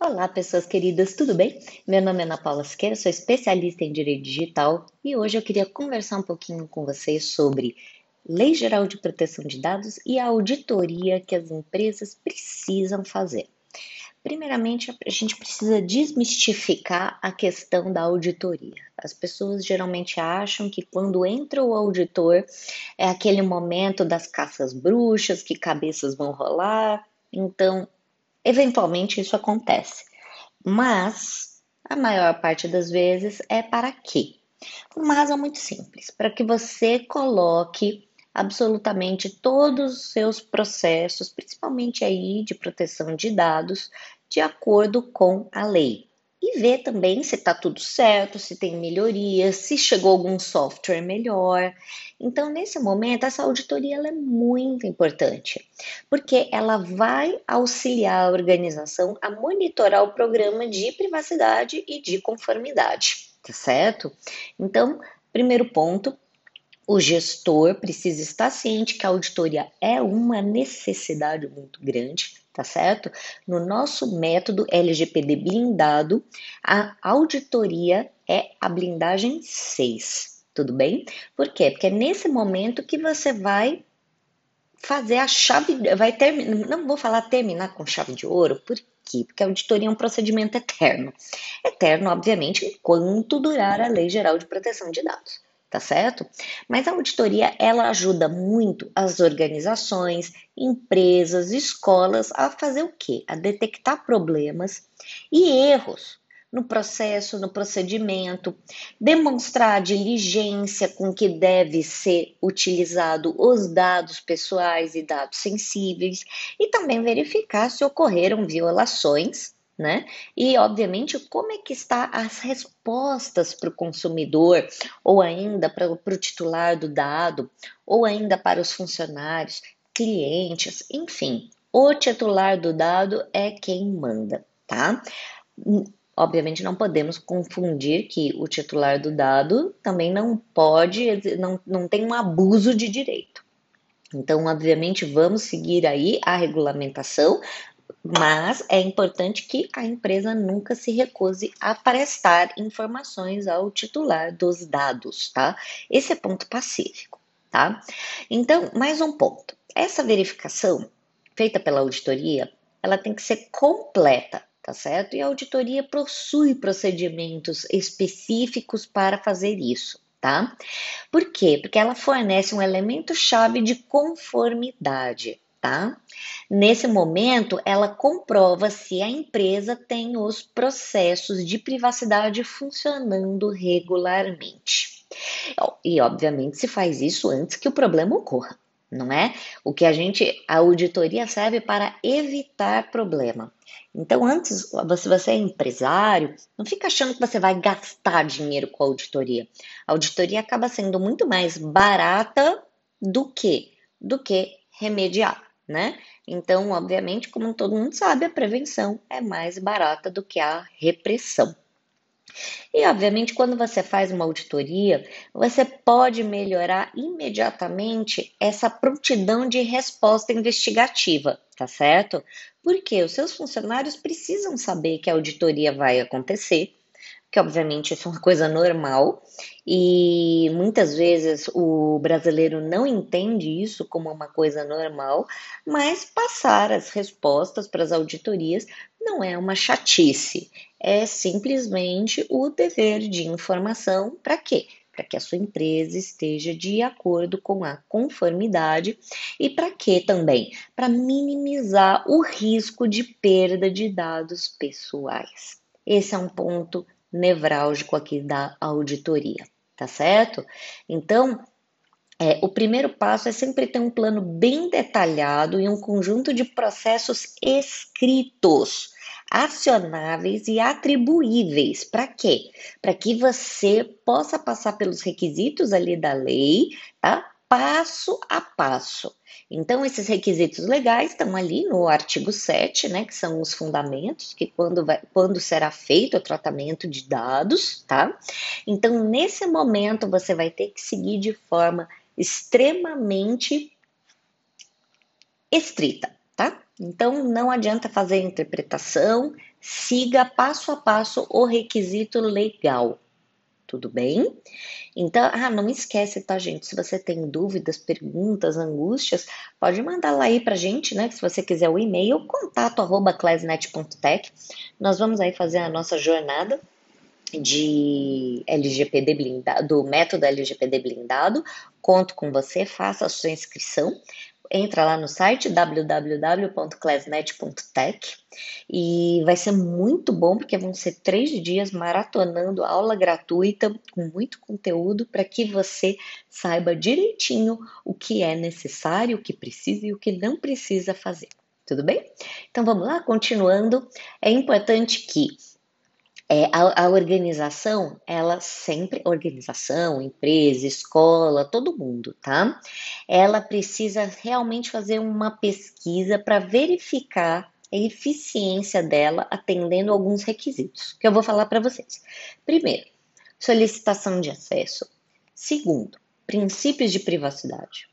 Olá, pessoas queridas, tudo bem? Meu nome é Ana Paula Siqueira, sou especialista em direito digital e hoje eu queria conversar um pouquinho com vocês sobre Lei Geral de Proteção de Dados e a auditoria que as empresas precisam fazer. Primeiramente, a gente precisa desmistificar a questão da auditoria. As pessoas geralmente acham que quando entra o auditor é aquele momento das caças bruxas, que cabeças vão rolar. Então, Eventualmente isso acontece, mas a maior parte das vezes é para quê? Por uma razão muito simples, para que você coloque absolutamente todos os seus processos, principalmente aí de proteção de dados, de acordo com a lei e ver também se está tudo certo, se tem melhorias, se chegou algum software melhor. Então, nesse momento, essa auditoria é muito importante, porque ela vai auxiliar a organização a monitorar o programa de privacidade e de conformidade, tá certo? Então, primeiro ponto, o gestor precisa estar ciente que a auditoria é uma necessidade muito grande, tá certo? No nosso método LGPD blindado, a auditoria é a blindagem 6, tudo bem? Por quê? Porque é nesse momento que você vai fazer a chave, vai terminar, não vou falar terminar com chave de ouro, por quê? Porque a auditoria é um procedimento eterno. Eterno, obviamente, enquanto durar a Lei Geral de Proteção de Dados tá certo? Mas a auditoria ela ajuda muito as organizações, empresas, escolas a fazer o quê? A detectar problemas e erros no processo, no procedimento, demonstrar a diligência com que deve ser utilizado os dados pessoais e dados sensíveis e também verificar se ocorreram violações né? E, obviamente, como é que está as respostas para o consumidor, ou ainda para o titular do dado, ou ainda para os funcionários, clientes, enfim, o titular do dado é quem manda, tá? Obviamente não podemos confundir que o titular do dado também não pode, não, não tem um abuso de direito. Então, obviamente, vamos seguir aí a regulamentação, mas é importante que a empresa nunca se recuse a prestar informações ao titular dos dados, tá? Esse é ponto pacífico, tá? Então, mais um ponto. Essa verificação feita pela auditoria, ela tem que ser completa, tá certo? E a auditoria possui procedimentos específicos para fazer isso, tá? Por quê? Porque ela fornece um elemento chave de conformidade tá? Nesse momento, ela comprova se a empresa tem os processos de privacidade funcionando regularmente. E, obviamente, se faz isso antes que o problema ocorra, não é? O que a gente, a auditoria serve para evitar problema. Então, antes, se você é empresário, não fica achando que você vai gastar dinheiro com a auditoria. A auditoria acaba sendo muito mais barata do que do que remediar né? Então, obviamente, como todo mundo sabe, a prevenção é mais barata do que a repressão. E, obviamente, quando você faz uma auditoria, você pode melhorar imediatamente essa prontidão de resposta investigativa, tá certo? Porque os seus funcionários precisam saber que a auditoria vai acontecer, que obviamente isso é uma coisa normal e muitas vezes o brasileiro não entende isso como uma coisa normal, mas passar as respostas para as auditorias não é uma chatice, é simplesmente o dever de informação para quê? Para que a sua empresa esteja de acordo com a conformidade e para que também? Para minimizar o risco de perda de dados pessoais. Esse é um ponto nevrálgico aqui da auditoria, tá certo? Então, é, o primeiro passo é sempre ter um plano bem detalhado e um conjunto de processos escritos, acionáveis e atribuíveis. Para quê? Para que você possa passar pelos requisitos ali da lei, tá? Passo a passo. Então, esses requisitos legais estão ali no artigo 7, né, que são os fundamentos, que quando, vai, quando será feito o tratamento de dados, tá? Então, nesse momento, você vai ter que seguir de forma extremamente estrita, tá? Então, não adianta fazer interpretação, siga passo a passo o requisito legal. Tudo bem? Então, ah, não esquece, tá, gente? Se você tem dúvidas, perguntas, angústias, pode mandar lá aí pra gente, né? Se você quiser o e-mail, contato arroba classnet.tech. Nós vamos aí fazer a nossa jornada de LGPD blindado, do método LGPD blindado. Conto com você, faça a sua inscrição entra lá no site www.classnet.tech e vai ser muito bom porque vão ser três dias maratonando aula gratuita com muito conteúdo para que você saiba direitinho o que é necessário, o que precisa e o que não precisa fazer. Tudo bem? Então vamos lá, continuando. É importante que é, a, a, organização, ela sempre, organização, empresa, escola, todo mundo, tá? Ela precisa realmente fazer uma pesquisa para verificar a eficiência dela atendendo alguns requisitos, que eu vou falar para vocês. Primeiro, solicitação de acesso. Segundo, princípios de privacidade.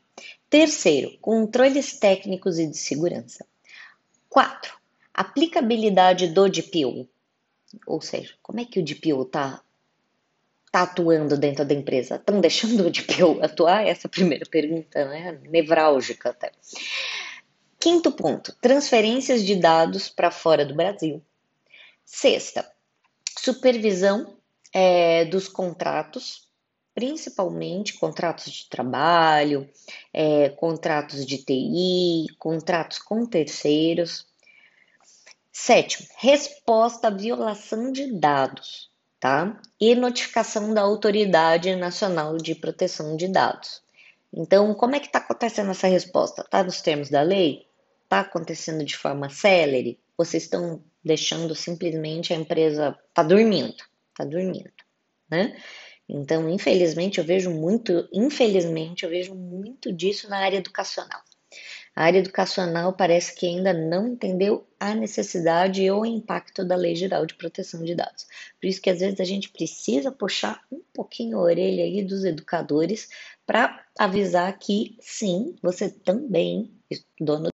Terceiro, controles técnicos e de segurança. Quatro, aplicabilidade do DPO, ou seja, como é que o DPO está tá atuando dentro da empresa? Estão deixando o DPO atuar? Essa é a primeira pergunta, né? Nevrálgica até. Quinto ponto: transferências de dados para fora do Brasil. Sexta, supervisão é, dos contratos, principalmente contratos de trabalho, é, contratos de TI, contratos com terceiros. Sétimo, resposta à violação de dados, tá? E notificação da Autoridade Nacional de Proteção de Dados. Então, como é que está acontecendo essa resposta? Está nos termos da lei? Está acontecendo de forma célere? Vocês estão deixando simplesmente a empresa tá dormindo, tá dormindo, né? Então, infelizmente, eu vejo muito, infelizmente, eu vejo muito disso na área educacional. A área educacional parece que ainda não entendeu a necessidade ou o impacto da Lei Geral de Proteção de Dados. Por isso que às vezes a gente precisa puxar um pouquinho a orelha aí dos educadores para avisar que sim, você também, dono